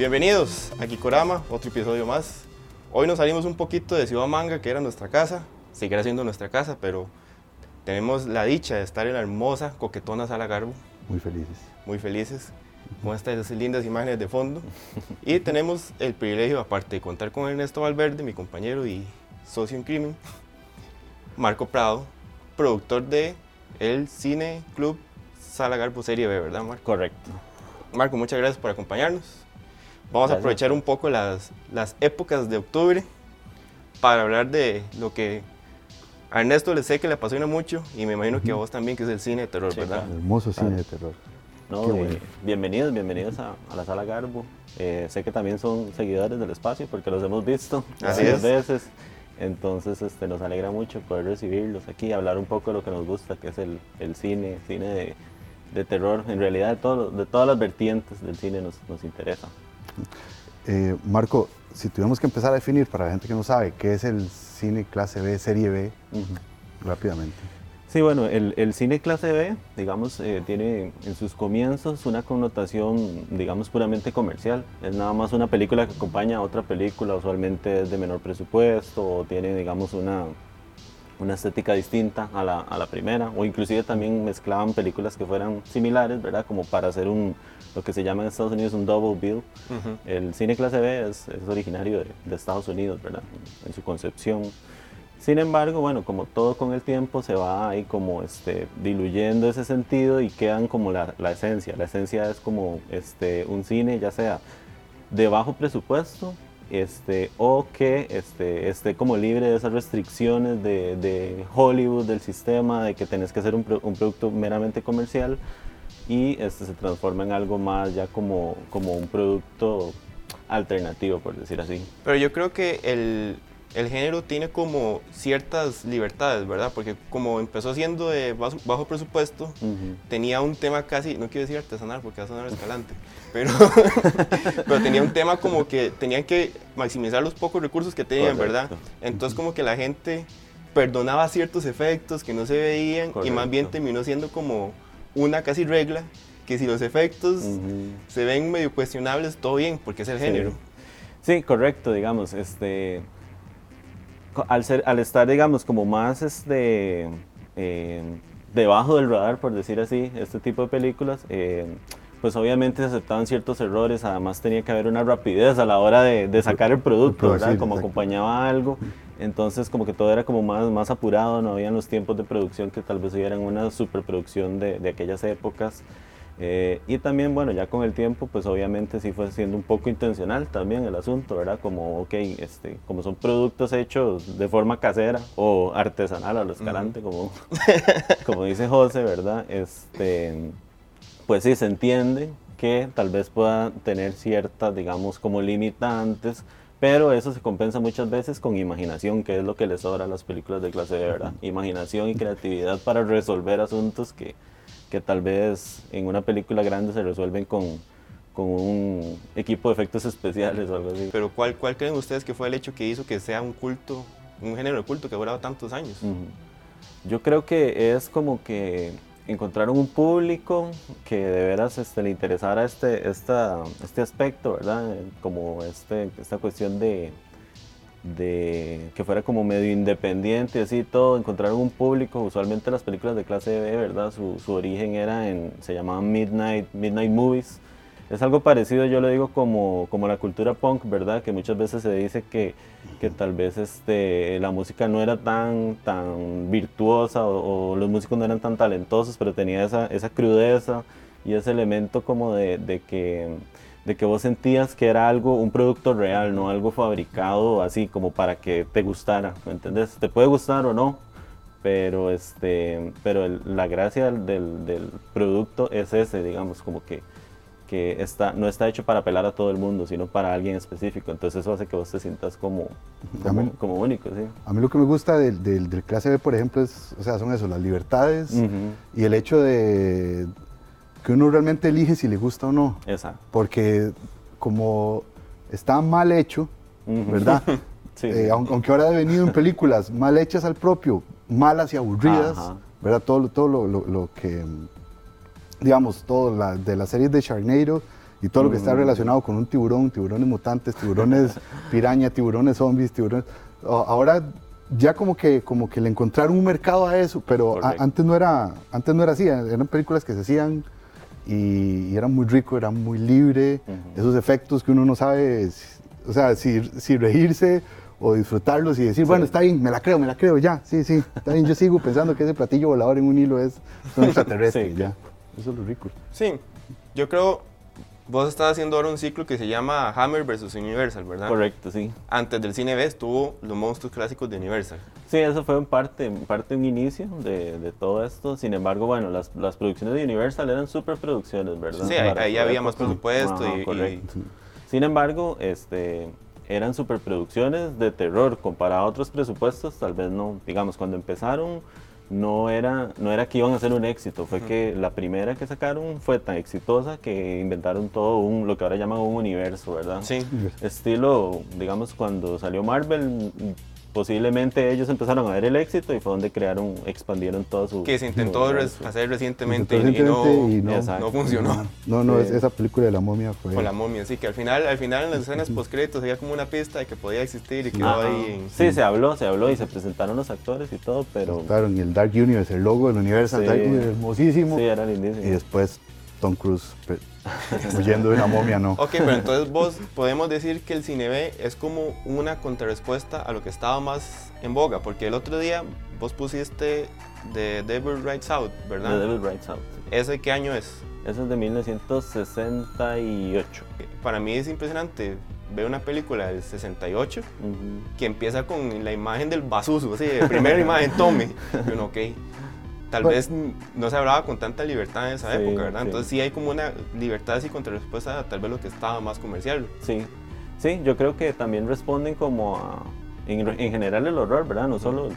Bienvenidos a Kikorama, otro episodio más. Hoy nos salimos un poquito de Ciudad Manga, que era nuestra casa, seguirá siendo nuestra casa, pero tenemos la dicha de estar en la hermosa, coquetona Sala Garbo. Muy felices. Muy felices con estas lindas imágenes de fondo. Y tenemos el privilegio, aparte de contar con Ernesto Valverde, mi compañero y socio en crimen, Marco Prado, productor de el Cine Club Sala Garbo Serie B, ¿verdad, Marco? Correcto. Marco, muchas gracias por acompañarnos. Vamos a aprovechar un poco las, las épocas de octubre para hablar de lo que a Ernesto le sé que le apasiona mucho y me imagino que a vos también, que es el cine de terror, ¿verdad? hermoso cine de terror. No, eh, bienvenidos, bienvenidos a, la sala Garbo. Eh, sé que también son seguidores del espacio porque los hemos visto varias veces. Entonces este, nos alegra mucho poder recibirlos aquí, hablar un poco de lo que nos gusta, que es el, el cine, cine de, de, terror. En realidad de, todo, de todas las vertientes del cine nos, nos interesa. Eh, Marco, si tuviéramos que empezar a definir para la gente que no sabe qué es el cine clase B, serie B, rápidamente. Sí, bueno, el, el, cine clase B, digamos, eh, tiene en sus comienzos una connotación, digamos, puramente comercial. Es nada más una película que acompaña a otra película, usualmente es de menor presupuesto o tiene, digamos, una, una estética distinta a la, a la, primera, o inclusive también mezclaban películas que fueran similares, ¿verdad? Como para hacer un, lo que se llama en Estados Unidos un double bill. El cine clase B es, es originario de, de, Estados Unidos, ¿verdad? En su concepción. Sin embargo, bueno, como todo con el tiempo se va ahí como este, diluyendo ese sentido y quedan como la, la esencia. La esencia es como este, un cine ya sea de bajo presupuesto este, o que este, esté como libre de esas restricciones de, Hollywood, del sistema, de que tenés que hacer un, un producto meramente comercial y este, se transforma en algo más ya como, como un producto alternativo, por decir así. Pero yo creo que el, el género tiene como ciertas libertades, ¿verdad? Porque como empezó siendo de bajo, presupuesto, tenía un tema casi, no quiero decir artesanal porque va a sonar escalante, pero, pero tenía un tema como que tenían que maximizar los pocos recursos que tenían, ¿verdad? Entonces como que la gente perdonaba ciertos efectos que no se veían y más bien terminó siendo como una casi regla que si los efectos se ven medio cuestionables, todo bien, porque es el género. Sí, correcto, digamos, este al, ser, al estar, digamos, como más este, eh, debajo del radar, por decir así, este tipo de películas, eh, pues obviamente se aceptaban ciertos errores, además tenía que haber una rapidez a la hora de, sacar el producto, ¿verdad? Como acompañaba algo, entonces como que todo era como más, más apurado, no habían los tiempos de producción que tal vez hubieran una superproducción de, de aquellas épocas. Eh, y también, bueno, ya con el tiempo, pues obviamente sí fue siendo un poco intencional también el asunto, ¿verdad? Como, ok, este, como son productos hechos de forma casera o artesanal a lo escalante, como, como dice José, ¿verdad? Este, pues sí, se entiende que tal vez pueda tener ciertas, digamos, como limitantes, pero eso se compensa muchas veces con imaginación, que es lo que les sobra a las películas de clase B, ¿verdad? Imaginación y creatividad para resolver asuntos que que tal vez en una película grande se resuelven con, con un equipo de efectos especiales o algo así. Pero ¿cuál, ¿cuál creen ustedes que fue el hecho que hizo que sea un culto, un género de culto que ha durado tantos años? Yo creo que es como que encontraron un público que de veras este, le interesara este, esta, este aspecto, ¿verdad? Como este, esta cuestión de, de que fuera como medio independiente, así todo, encontrar un público, usualmente las películas de clase B, ¿verdad? Su, su, origen era en, se llamaban Midnight, Midnight Movies. Es algo parecido, yo lo digo como, como la cultura punk, ¿verdad? Que muchas veces se dice que, que tal vez este, la música no era tan, tan virtuosa o, los músicos no eran tan talentosos, pero tenía esa, esa crudeza y ese elemento como de, de que de que vos sentías que era algo, un producto real, no algo fabricado así como para que te gustara, ¿me entendés? Te puede gustar o no, pero, este, pero la gracia del, del, producto es ese, digamos, como que, que está, no está hecho para apelar a todo el mundo, sino para alguien específico. Entonces eso hace que vos te sientas como, como, único. ¿sí? A mí lo que me gusta del, del, clase B, por ejemplo, es, o sea, son eso, las libertades y el hecho de que uno realmente elige si le gusta o no. Exacto. Porque como está mal hecho, ¿verdad? sí, eh, aunque ahora ha venido en películas mal hechas al propio, malas y aburridas, ¿verdad? Todo, todo lo, lo, que, digamos, todo la, de las series de Sharknado y todo lo que está mm. relacionado con un tiburón, tiburones mutantes, tiburones piraña, tiburones zombies, tiburones... Ahora ya como que, como que le encontraron un mercado a eso, pero antes, no era, antes no era así, eran películas que se hacían y, era muy rico, era muy libre, esos efectos que uno no sabe, o sea, si, si reírse o disfrutarlos y decir, bueno, está bien, me la creo, me la creo, ya, sí, sí, está bien, yo sigo pensando que ese platillo volador en un hilo es un extraterrestre, ya, eso es lo rico. Sí, yo creo, vos estás haciendo ahora un ciclo que se llama Hammer vs. Universal, ¿verdad? Correcto, sí. Antes del cine B estuvo los monstruos clásicos de Universal. Sí, eso fue en parte, parte un inicio de, de, todo esto. Sin embargo, bueno, las, las producciones de Universal eran super producciones, ¿verdad? Sí, ahí, había más presupuesto y, correcto. Sin embargo, este, eran superproducciones de terror comparado a otros presupuestos, tal vez no, digamos, cuando empezaron no era, no era que iban a ser un éxito, fue que la primera que sacaron fue tan exitosa que inventaron todo un, lo que ahora llaman un universo, ¿verdad? Sí. Estilo, digamos, cuando salió Marvel, posiblemente ellos empezaron a ver el éxito y fue donde crearon, expandieron todo su... Que se intentó hacer recientemente, y, no, funcionó. No, no, esa película de la momia fue... Con la momia, sí, que al final, al final en las escenas postcréditos había como una pista de que podía existir y quedó ahí... Sí, se habló, se habló y se presentaron los actores y todo, pero... Claro, y el Dark Universe, el logo del Universal Dark Universe, hermosísimo. Sí, era lindísimo. Y después Tom Cruise huyendo de una momia, no. Ok, pero entonces vos podemos decir que el cine B es como una contrarrespuesta a lo que estaba más en boga, porque el otro día vos pusiste The Devil Rides Out, ¿verdad? The Devil Rides Out. ¿Ese qué año es? Ese es de 1968. Para mí es impresionante ver una película del 68 que empieza con la imagen del basuso, así, primera imagen, tome. Y uno, ok tal vez no se hablaba con tanta libertad en esa época, ¿verdad? Entonces sí hay como una libertad así contra respuesta a tal vez lo que estaba más comercial. Sí, sí, yo creo que también responden como a, en, general el horror, ¿verdad? No solo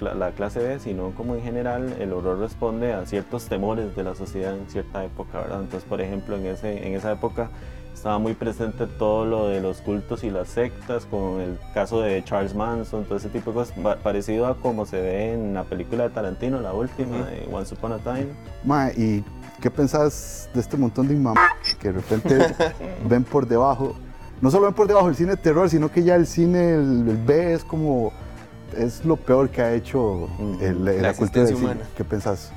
la, la, clase B, sino como en general el horror responde a ciertos temores de la sociedad en cierta época, ¿verdad? Entonces, por ejemplo, en, ese, en esa época estaba muy presente todo lo de los cultos y las sectas, con el caso de Charles Manson, todo ese tipo de cosas, parecido a como se ve en la película de Tarantino, la última, de Once Upon a Time. Ma, ¿y qué pensás de este montón de mamás que de repente ven por debajo? No solo ven por debajo el cine de terror, sino que ya el cine, el, B es como, es lo peor que ha hecho la, cultura del cine. ¿Qué pensás?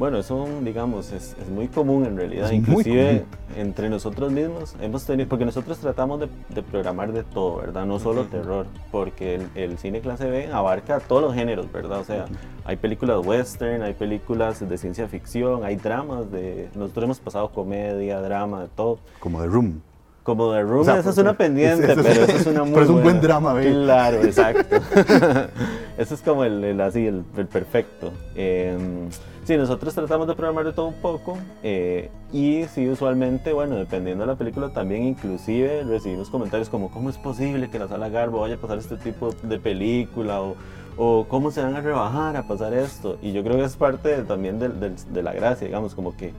Bueno, eso, digamos, es, muy común en realidad. Inclusive entre nosotros mismos hemos tenido, porque nosotros tratamos de, programar de todo, ¿verdad? No solo terror, porque el, cine clase B abarca todos los géneros, ¿verdad? O sea, hay películas western, hay películas de ciencia ficción, hay dramas de... Nosotros hemos pasado comedia, drama, de todo. Como The Room. Como The Room, esa es una pendiente, pero eso es una muy Pero es un buen drama, ¿ve? Claro, exacto. eso es como el, así, el, perfecto. Eh, Sí, nosotros tratamos de programar de todo un poco eh, y sí, usualmente, bueno, dependiendo de la película, también inclusive recibimos comentarios como cómo es posible que la sala Garbo vaya a pasar este tipo de película o, o cómo se van a rebajar a pasar esto. Y yo creo que es parte también de, de, la gracia, digamos, como que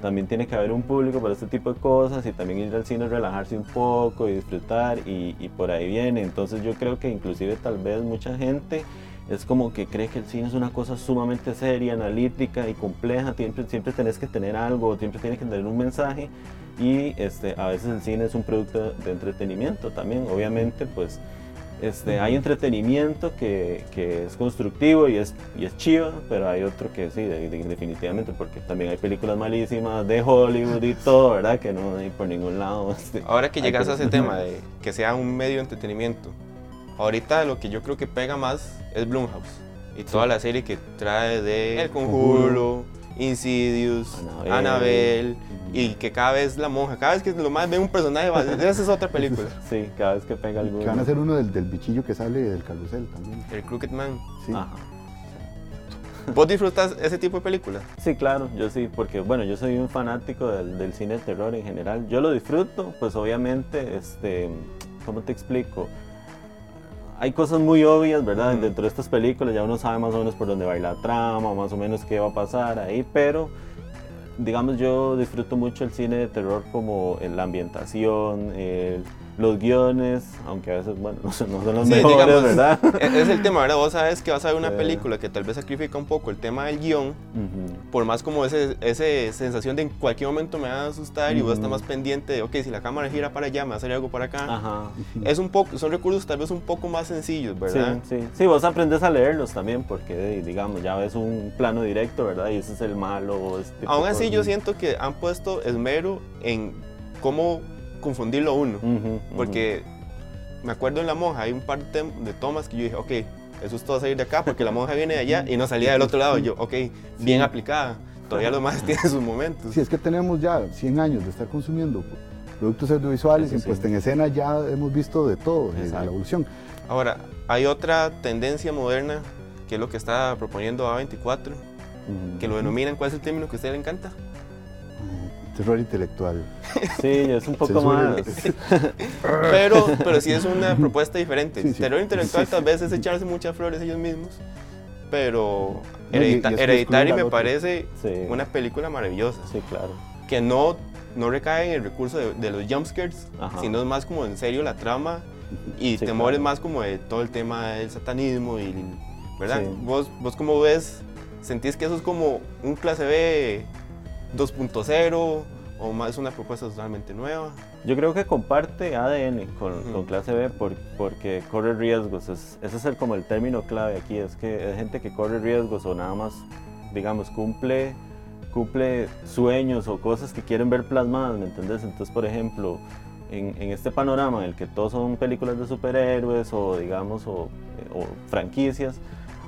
también tiene que haber un público para este tipo de cosas y también ir al cine, relajarse un poco y disfrutar y, y por ahí viene. Entonces yo creo que inclusive tal vez mucha gente es como que cree que el cine es una cosa sumamente seria, analítica y compleja, siempre, siempre tenés que tener algo, siempre tienes que tener un mensaje. Y este, a veces el cine es un producto de entretenimiento también, obviamente pues este, hay entretenimiento que, que, es constructivo y es, y es chido, pero hay otro que sí, definitivamente, porque también hay películas malísimas de Hollywood y todo, ¿verdad? Que no hay por ningún lado. Este, Ahora que llegas a ese tema de que sea un medio de entretenimiento, Ahorita lo que yo creo que pega más es Blumhouse. Y toda la serie que trae de El Conjuro, Insidious, Annabelle, y que cada vez la monja, cada vez que lo más ve un personaje, esa es otra película. Sí, cada vez que pega algo. Que van a hacer uno del, del, bichillo que sale del carrusel también. El Crooked Man. Sí. ¿Vos disfrutas ese tipo de películas? Sí, claro, yo sí, porque bueno, yo soy un fanático del, del cine de terror en general. Yo lo disfruto, pues obviamente, este, ¿cómo te explico? Hay cosas muy obvias, ¿verdad? Dentro de estas películas ya uno sabe más o menos por dónde va la trama, más o menos qué va a pasar ahí, pero digamos yo disfruto mucho el cine de terror como la ambientación, los guiones, aunque a veces, bueno, no son, los mejores, ¿verdad? E-, es el tema, ¿verdad? Vos sabes que vas a ver una película que tal vez sacrifica un poco el tema del guion, por más como esa ese sensación de en cualquier momento me va a asustar y vos estás más pendiente de, ok, si la cámara gira para allá, me va a salir algo para acá. Es un poco, son recursos tal vez un poco más sencillos, ¿verdad? Sí, sí. Sí, vos aprendes a leerlos también, porque, digamos, ya ves un plano directo, ¿verdad? Y ese es el malo. Este Aún así, yo siento que han puesto esmero en cómo confundirlo uno. porque me acuerdo en La Monja, hay un par de tomas que yo dije, ok, eso es todo salir de acá porque la monja viene de allá y no salía del otro lado. yo, ok, bien aplicada. Todavía lo más tiene sus momentos. Sí, es que tenemos ya 100 años de estar consumiendo productos audiovisuales y puesta en escena ya hemos visto de todo, de la evolución. Ahora, hay otra tendencia moderna que es lo que está proponiendo A24, que lo denominan, ¿cuál es el término que a usted le encanta? Terror intelectual. Sí, es un poco más. pero, pero sí es una propuesta diferente. Terror intelectual tal vez es echarse muchas flores ellos mismos, pero Hereditary me parece una película maravillosa. Sí, claro. Que no, no recae en el recurso de, los jumpscares, sino es más como en serio la trama y temores más como de todo el tema del satanismo y ¿verdad? Vos, vos como ves, sentís que eso es como un clase B 2.0 o más una propuesta totalmente nueva? Yo creo que comparte ADN con, clase B porque corre riesgos. ese es el, como el término clave aquí, es que es gente que corre riesgos o nada más, digamos, cumple, cumple sueños o cosas que quieren ver plasmadas, ¿me entendés? Entonces, por ejemplo, en, este panorama en el que todos son películas de superhéroes o, digamos, o franquicias,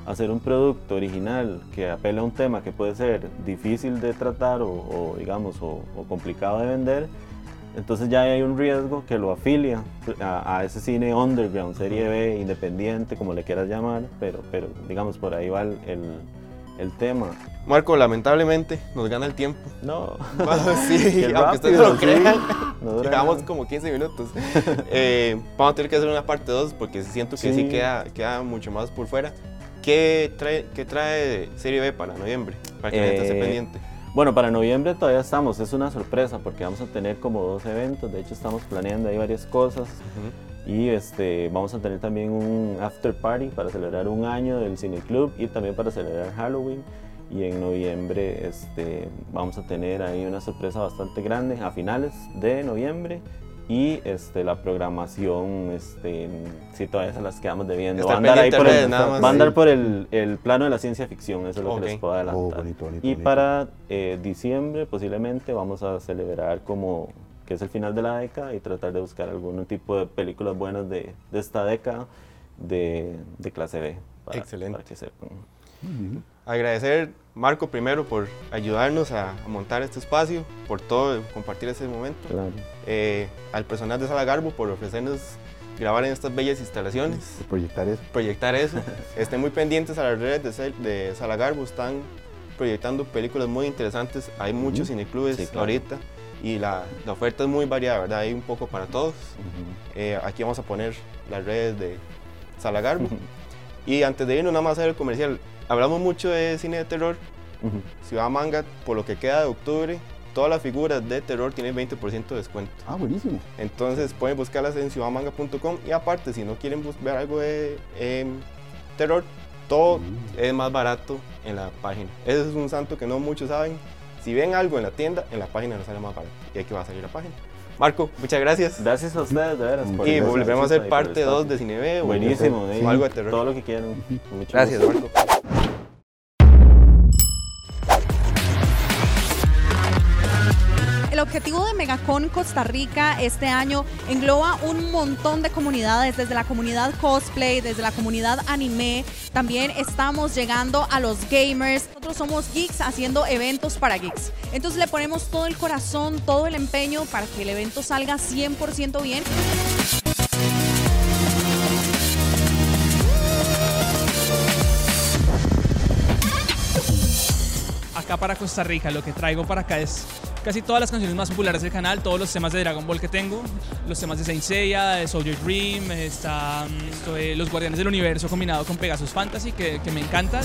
hacer un producto original que apela a un tema que puede ser difícil de tratar o, digamos, o, complicado de vender, entonces ya hay un riesgo que lo afilia a, ese cine underground, serie B, independiente, como le quieras llamar, pero, pero digamos, por ahí va el, el, tema. Marco, lamentablemente nos gana el tiempo. No. sí, aunque ustedes no lo crean, llevamos como 15 minutos. Eh, vamos a tener que hacer una parte 2 porque siento que sí, sí queda, queda mucho más por fuera. ¿Qué trae, qué trae Serie B para noviembre? Para que la gente esté eh, pendiente. Bueno, para noviembre todavía estamos, es una sorpresa porque vamos a tener como dos eventos, de hecho estamos planeando ahí varias cosas y este, vamos a tener también un after party para celebrar un año del Cine Club y también para celebrar Halloween y en noviembre este, vamos a tener ahí una sorpresa bastante grande a finales de noviembre y este, la programación, este, si todavía se las quedamos debiendo. Va a andar, por, el, va a andar por el, el, plano de la ciencia ficción, eso es lo que les puedo adelantar. Oh, y para eh, diciembre posiblemente vamos a celebrar como que es el final de la década y tratar de buscar algún tipo de películas buenas de, de esta década de, de clase B. Excelente. Agradecer, Marco, primero por ayudarnos a, montar este espacio, por todo, compartir este momento. Eh, al personal de Sala Garbo por ofrecernos grabar en estas bellas instalaciones. Proyectar eso. Proyectar eso. Estén muy pendientes a las redes de, de Sala Garbo, están proyectando películas muy interesantes. Hay muchos cineclubes ahorita y la, oferta es muy variada, ¿verdad? Hay un poco para todos. Eh, aquí vamos a poner las redes de Sala Garbo. Y antes de irnos, nada más a hacer el comercial hablamos mucho de cine de terror. Ciudad Manga, por lo que queda de octubre, todas las figuras de terror tienen 20% de descuento. Ah, buenísimo. Entonces pueden buscarlas en ciudadmanga.com y aparte, si no quieren ver algo de em, terror, todo mm. es más barato en la página. Ese es un santo que no muchos saben. Si ven algo en la tienda, en la página no sale más barato. Y aquí va a salir la página. Marco, muchas gracias. Gracias a ustedes, de veras. y volvemos a hacer parte 2 de Cinebe. Buenísimo, o, algo de terror. Todo lo que quieran. gracias, Marco. Objetivo de Megacon Costa Rica este año engloba un montón de comunidades, desde la comunidad cosplay, desde la comunidad anime. También estamos llegando a los gamers. Nosotros somos geeks haciendo eventos para geeks. Entonces le ponemos todo el corazón, todo el empeño para que el evento salga 100% bien. Acá para Costa Rica, lo que traigo para acá es casi todas las canciones más populares del canal, todos los temas de Dragon Ball que tengo, los temas de Saint Seiya, de Soldier Dream, está Los Guardianes del Universo combinado con Pegasus Fantasy, que, que me encanta.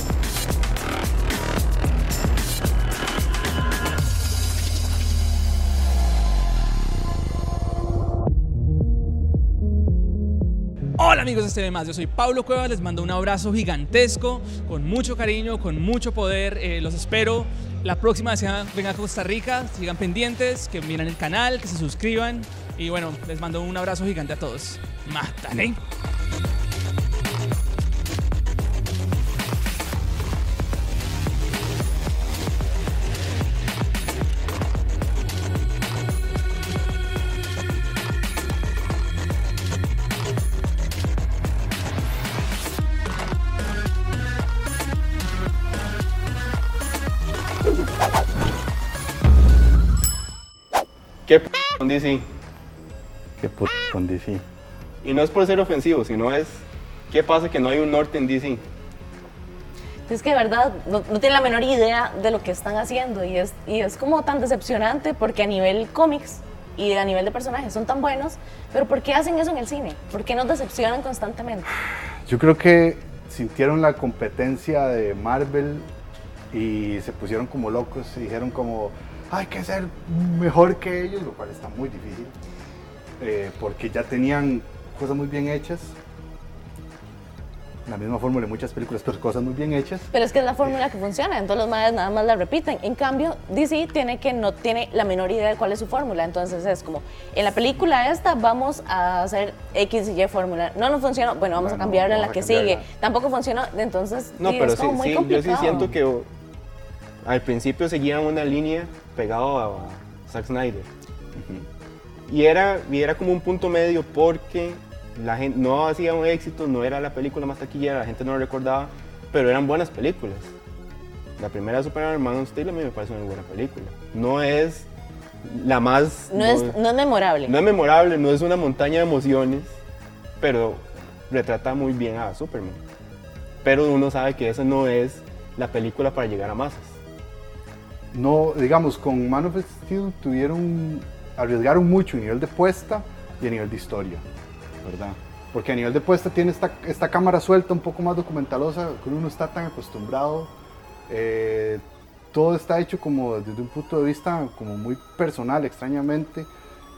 Amigos de este más? Yo soy Pablo Cuevas, les mando un abrazo gigantesco, con mucho cariño, con mucho poder. Eh, los espero la próxima vez que vengan a Costa Rica. Sigan pendientes, que miren el canal, que se suscriban. Y bueno, les mando un abrazo gigante a todos. ¡Mátale! DC? ¿Qué p con DC? Y no es por ser ofensivo, sino es ¿qué pasa que no hay un norte en DC? Es que de verdad no, no tienen la menor idea de lo que están haciendo y es, y es como tan decepcionante porque a nivel cómics y a nivel de personajes son tan buenos, pero ¿por qué hacen eso en el cine? ¿Por qué nos decepcionan constantemente? Yo creo que sintieron la competencia de Marvel y se pusieron como locos y dijeron como hay que ser mejor que ellos, lo cual está muy difícil, eh, porque ya tenían cosas muy bien hechas. La misma fórmula de muchas películas, pero cosas muy bien hechas. Pero es que es la fórmula que funciona, entonces los madres nada más la repiten. En cambio, DC tiene que no tiene la menor idea de cuál es su fórmula. Entonces es como, en la película esta vamos a hacer X y Y fórmula. No nos funcionó, bueno, vamos Bueno, a cambiarla en la que cambiarla. sigue. Tampoco funcionó, entonces No, sí, pero es sí, como muy sí, yo sí complicado. siento que al principio seguían una línea pegado a, a Zack Snyder. Y era, y era como un punto medio porque la gente no hacía un éxito, no era la película más taquillera, la gente no lo recordaba, pero eran buenas películas. La primera de Superman Man of Steel a mí me parece una buena película. No es la más... No, es, no es memorable. no es memorable, no es una montaña de emociones, pero retrata muy bien a Superman. Pero uno sabe que esa no es la película para llegar a masas. No, digamos, con Man of Steel tuvieron, arriesgaron mucho a nivel de puesta y a nivel de historia, ¿verdad? Porque a nivel de puesta tiene esta, esta cámara suelta, un poco más documentalosa, que uno no está tan acostumbrado. Eh, todo está hecho como desde un punto de vista como muy personal, extrañamente.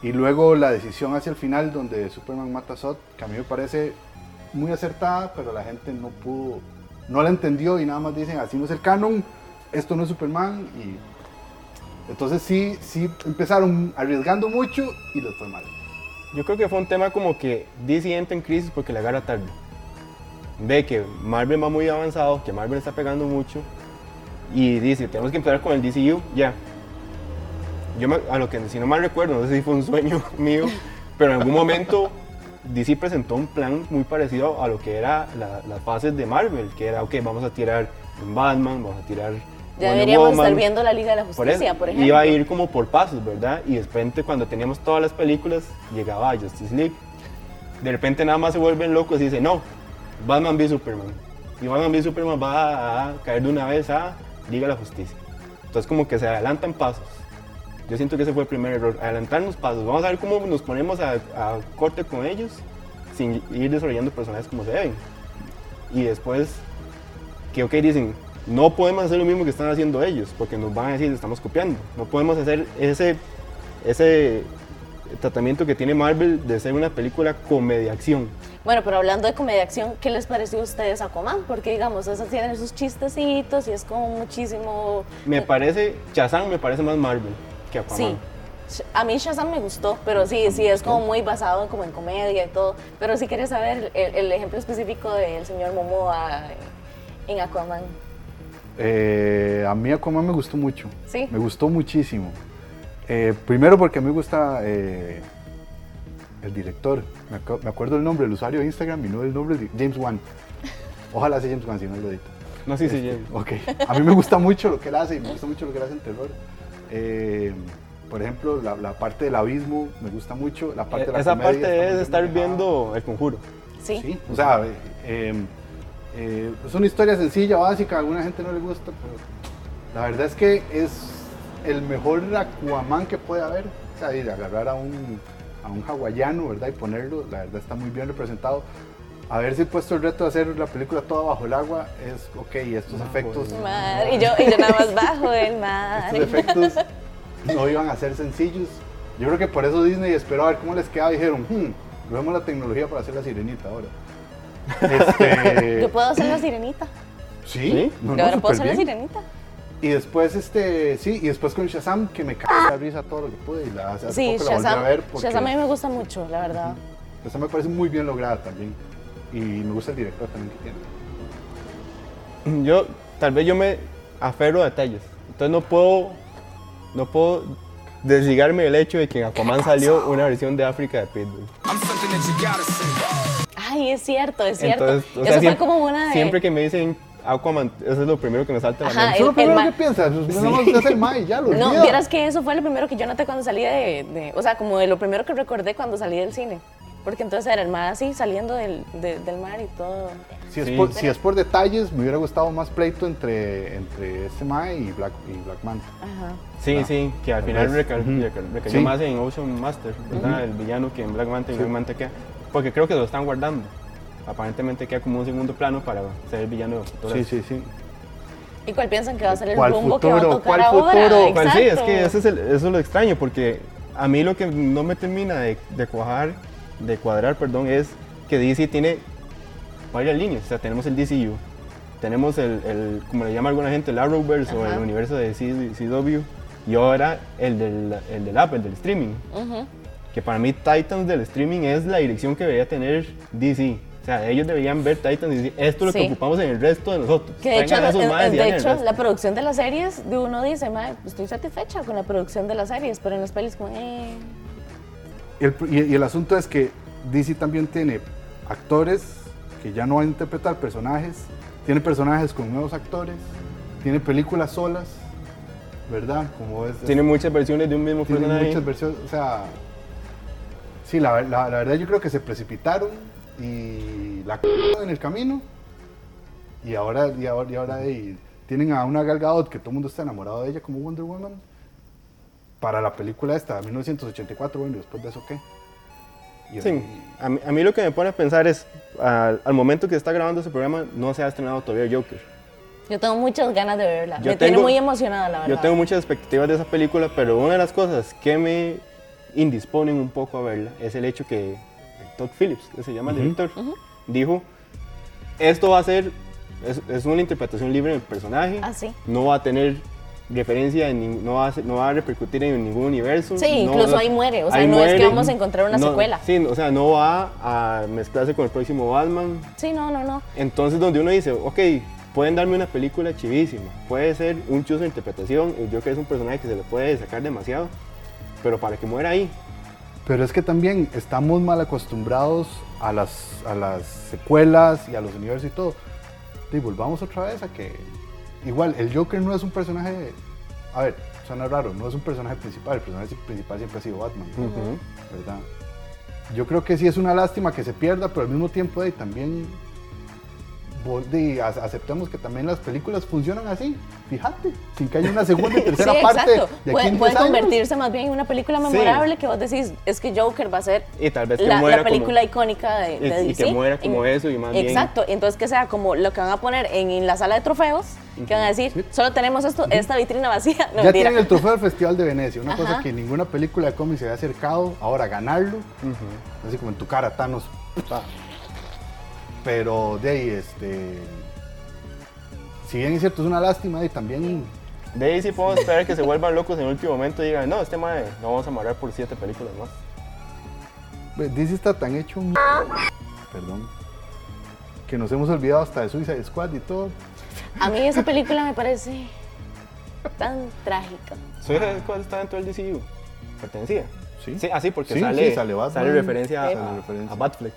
Y luego la decisión hacia el final, donde Superman mata a Zod, que a mí me parece muy acertada, pero la gente no pudo, no la entendió y nada más dicen, así no es el canon, esto no es Superman. Y entonces sí, sí empezaron arriesgando mucho y les fue mal. Yo creo que fue un tema como que DC entra en crisis porque le agarra tarde. Ve que Marvel va muy avanzado, que Marvel está pegando mucho y dice, tenemos que empezar con el DCU, ya. Yo me- a lo que si no mal recuerdo, no sé si fue un sueño mío, pero en algún momento DC presentó un plan muy parecido a lo que era la- las fases de Marvel, que era, ok, vamos a tirar Batman, vamos a tirar... ya deberíamos estar viendo la Liga de la Justicia, por, ejemplo. Iba a ir como por pasos, ¿verdad? Y de repente cuando teníamos todas las películas, llegaba Justice League. De repente nada más se vuelven locos y dicen, no, Batman v Superman. Y Batman v Superman va a, caer de una vez a Liga de la Justicia. Entonces como que se adelantan pasos. Yo siento que ese fue el primer error, adelantarnos pasos. Vamos a ver cómo nos ponemos a, a corte con ellos sin ir desarrollando personajes como se deben. Y después, que ok, dicen, no podemos hacer lo mismo que están haciendo ellos, porque nos van a decir, estamos copiando. No podemos hacer ese, ese tratamiento que tiene Marvel de ser una película comedia-acción. Bueno, pero hablando de comedia acción, ¿qué les pareció a ustedes Aquaman? Porque digamos, esas tienen sus chistecitos y es como muchísimo... Me parece, Shazam me parece más Marvel que Aquaman. Sí. A mí Shazam me gustó, pero sí, sí, es como muy basado como en comedia y todo. Pero sí quería saber el, el ejemplo específico del señor Momoa en Aquaman. Eh, a mí Aquaman me gustó mucho. Sí. Me gustó muchísimo. Eh, primero porque a mí me gusta eh, el director. Me, acu- me acuerdo el nombre, el usuario de Instagram y no el nombre de James Wan. Ojalá sea James Wan, si no lo edito. No, sí, sí, Este, James. Ok. A mí me gusta mucho lo que él hace y me gusta mucho lo que él hace en terror. Eh, por ejemplo, la, la parte del abismo me gusta mucho. La parte de la Esa comedia parte es estar viendo El Conjuro. Sí. Sí, o sea, eh, es una historia sencilla, básica, a alguna gente no le gusta, pero la verdad es que es el mejor Aquaman que puede haber. O sea, ir a agarrar a un, a un hawaiano, ¿verdad? Y ponerlo, la verdad está muy bien representado. Haberse puesto el reto de hacer la película toda bajo el agua es, ok, estos efectos, Mar, y, yo, y yo nada más bajo el mar. estos efectos no iban a ser sencillos. Yo creo que por eso Disney esperó a ver cómo les quedaba y dijeron, hmm, vemos la tecnología para hacer la sirenita ahora. Este, Yo puedo hacer la sirenita. sí, no, Yo no, ahora puedo hacer la sirenita. Y después, este, sí, y después con Shazam, que me cae la risa todo lo que pude. Y la, hace Sí, poco la volví Shazam, a ver porque Shazam a mí me gusta mucho, la verdad. Shazam me parece muy bien lograda también. Y me gusta el director también que tiene. Yo, tal vez yo me aferro a detalles. Entonces no puedo, no puedo desligarme del hecho de que en Aquaman salió una versión de África de Pitbull. Ay, es cierto, es cierto. Entonces, o Eso sea, fue siempre, como una de... siempre que me dicen Aquaman, eso es lo primero que me salta a la mente. Eso es lo el primero que piensas, pues, no vamos a hacer Mai, ya lo No, olvida. vieras que eso fue lo primero que yo noté cuando salí de, de- O sea, como de lo primero que recordé cuando salí del cine. Porque entonces era el mar así, saliendo del, de- del mar y todo. Si es, Sí. por, si es por detalles, me hubiera gustado más pleito entre, entre este Mai y Black, y Black Manta. Ajá. Sí, Ah, sí, que al final vez. reca- Ujú. reca- recayó Sí. más en Ocean Master, ¿verdad? El villano que en Black Manta y Black Manta queda. Porque creo que lo están guardando. Aparentemente queda como un segundo plano para ser el villano. Sí, sí, sí. ¿Y cuál piensan que va a ser el ¿Cuál rumbo que va a futuro? tocar ¿Cuál ahora? futuro? Pues sí, es que eso es, el- eso es lo extraño, porque a mí lo que no me termina de, de cuajar, de cuadrar, perdón, es que DC tiene varias líneas. O sea, tenemos el DCU, tenemos el, el, como le llama alguna gente, el Arrowverse o Ajá. el universo de C- CW, y ahora el del, el del app, el del streaming. Ujú. Que para mí Titans del streaming es la dirección que debería tener DC. O sea, ellos deberían ver Titans y decir, esto es lo que Sí. ocupamos en el resto de nosotros. Que de hecho, Traigan a esos eh, maes y de hagan el hecho resto". la producción de las series, de uno dice, "Mae, estoy satisfecha con la producción de las series, pero en las pelis como, eh... Y el, y- y el asunto es que DC también tiene actores que ya no van a interpretar personajes, tiene personajes con nuevos actores, tiene películas solas, ¿verdad? Como es, Tiene muchas versiones de un mismo tiene personaje. muchas versiones, o sea, sí, la, la- la verdad yo creo que se precipitaron y la c***aron en el camino y ahora, y ahora, y ahora y tienen a una Gal Gadot que todo el mundo está enamorado de ella como Wonder Woman para la película esta, 1984, bueno, y después de eso qué. Y- Sí, a mí, a mí lo que me pone a pensar es, al, al momento que está grabando ese programa, no se ha estrenado todavía Joker. Yo tengo muchas ganas de verla. Yo me tiene tengo- muy emocionada, la verdad. Yo tengo muchas expectativas de esa película, pero una de las cosas que me indisponen un poco a verla es el hecho que Todd Phillips, que se llama el director, dijo, esto va a ser, es, es una interpretación libre del personaje, Ah, sí. no va a tener referencia, en no, va a, no va a repercutir en ningún universo. Sí, no- incluso ahí muere, o sea, no es que vamos a encontrar una No, secuela. Sí, o sea, no va a mezclarse con el próximo Batman, Sí, no, no, no. entonces, donde uno dice, ok, pueden darme una película chivísima, puede ser un chuzo de interpretación, yo creo que es un personaje que se le puede sacar demasiado, pero para que muera ahí. Pero es que también estamos mal acostumbrados a las, a las secuelas y a los universos y todo. Y volvamos otra vez a que igual el Joker no es un personaje, a ver, suena raro, no es un personaje principal, el personaje principal siempre ha sido Batman, ¿verdad? Yo creo que sí es una lástima que se pierda, pero al mismo tiempo de, también de, a- aceptemos que también las películas funcionan así, fíjate, sin que haya una segunda y tercera sí, parte exacto. de aquí Puede, en puede 10 años. convertirse más bien en una película memorable que vos decís, es que Joker va a ser Y tal vez que la, muera la película como- icónica de, de y- y DC. que muera como En- eso y más bien- Exacto, entonces que sea como lo que van a poner en, en la sala de trofeos, que van a decir, solo tenemos esto, esta vitrina vacía. No, ya mentira. tienen el trofeo del Festival de Venecia, una cosa Ajá. que ninguna película de cómics se había acercado, ahora ganarlo, así como en tu cara, Thanos. pa. Pero de ahí, este. Si bien es cierto, es una lástima, y también. De ahí sí podemos esperar que se vuelvan locos en el último momento y digan, no, este madre lo vamos a amarrar por siete películas más. pues, DC está tan hecho. un Perdón. Que nos hemos olvidado hasta de Suicide Squad y todo. A mí esa película me parece tan trágica. ¿Suicide Squad está dentro del DCU? ¿Pertenecía? Sí. Sí, así porque Sí, sale, sí, sale Batman. sale referencia a, Sí. Sale referencia. a Batfleck.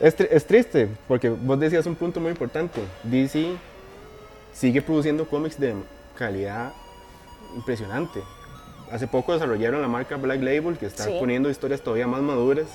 Es, es triste, porque vos decías un punto muy importante. DC sigue produciendo cómics de calidad impresionante. Hace poco desarrollaron la marca Black Label, que está Sí. poniendo historias todavía más maduras.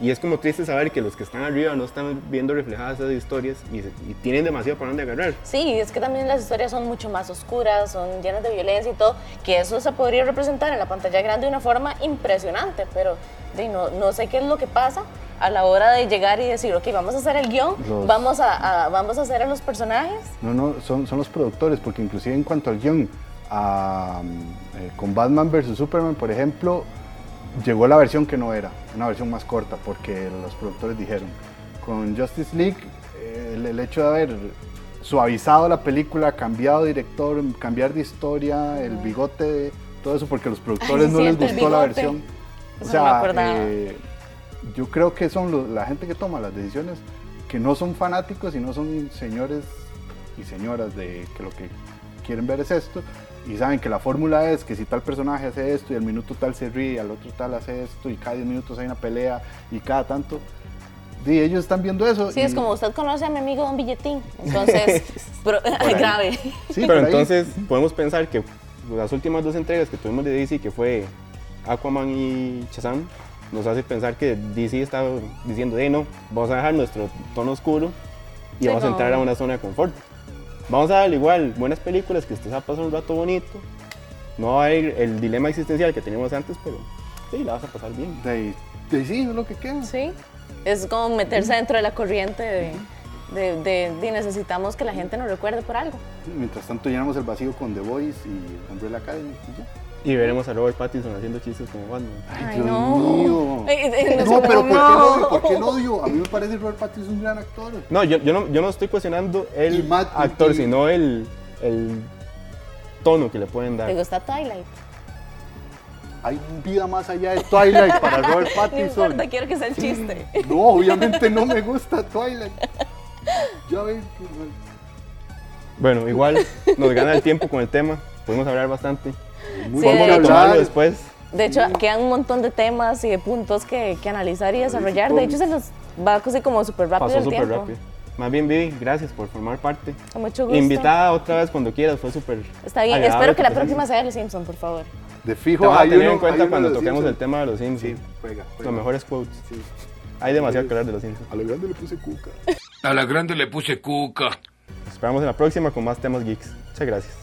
Y es como triste saber que los que están arriba no están viendo reflejadas esas historias y, y tienen demasiado para dónde agarrar. Sí, es que también las historias son mucho más oscuras, son llenas de violencia y todo, que eso se podría representar en la pantalla grande de una forma impresionante, pero de, no, no sé qué es lo que pasa a la hora de llegar y decir, ok, vamos a hacer el guion, Los- vamos, a, a- vamos a hacer a los personajes. No, no, son, son los productores, porque inclusive en cuanto al guion, a, eh, con Batman vs. Superman, por ejemplo, llegó la versión que no era, una versión más corta, porque los productores dijeron. con Justice League, el, el, hecho de haber suavizado la película, cambiado de director, cambiar de historia, el bigote, todo eso, porque a los productores Ay, no les cierto, gustó la versión. O sea, no eh, yo creo que son los- la gente que toma las decisiones que no son fanáticos y no son señores y señoras de que lo que quieren ver es esto y saben que la fórmula es que si tal personaje hace esto y al minuto tal se ríe, al otro tal hace esto y cada 10 minutos hay una pelea y cada tanto, y ellos están viendo eso. Sí, y- es como usted conoce a mi amigo Don Billetín. Entonces, pero, grave. Sí, Pero entonces podemos pensar que las últimas dos entregas que tuvimos de DC, que fue Aquaman y Shazam, nos hace pensar que DC está diciendo, hey, no, vamos a dejar nuestro tono oscuro y Sí, vamos a no. entrar a una zona de confort. Vamos a darle igual buenas películas, que usted va a pasar un rato bonito. No va a haber el dilema existencial que teníamos antes, pero sí, la vas a pasar bien. de, de sí, es lo que queda. Sí. Es como meterse dentro de la corriente de, de, de- de necesitamos que la gente nos recuerde por algo. Mientras tanto llenamos el vacío con The Voice y Umbrella Academy. y ya. Y veremos a Robert Pattinson haciendo chistes como Batman. Ay, Ay, Dios no. mío. Ay, ay, No, sé, pero ¿por qué no. no? ¿Por qué lo odio? A mí me parece Robert Pattinson un gran actor. No, yo, yo no, yo no estoy cuestionando el Matt- actor, y- sino el, el tono que le pueden dar. ¿Te gusta Twilight? Hay vida más allá de Twilight para Robert No Pattinson. importa, quiero que sea el chiste. No, obviamente no me gusta Twilight. Ya ven. Bueno, igual nos gana el tiempo con el tema. Podemos hablar bastante. Muy Sí, de hecho. Después. De quedan un montón de temas y de puntos que, que analizar y desarrollar. De hecho, se nos va así como súper rápido Pasó el súper tiempo. rápido. Más bien, Vivi, gracias por formar parte. Con mucho gusto. Invitada otra vez cuando quieras, fue súper. Está bien, espero que la próxima sea Los Simpson, por favor. De Te fijo, hay tener uno- en cuenta cuando de los toquemos el Simpsons. tema de los Sims. Sí, juega, juega. Los mejores quotes. Sí. Hay demasiado que hablar de los Sims. A lo grande le puse cuca. A la grande le puse cuca. Nos esperamos en la próxima con más temas geeks. Muchas gracias.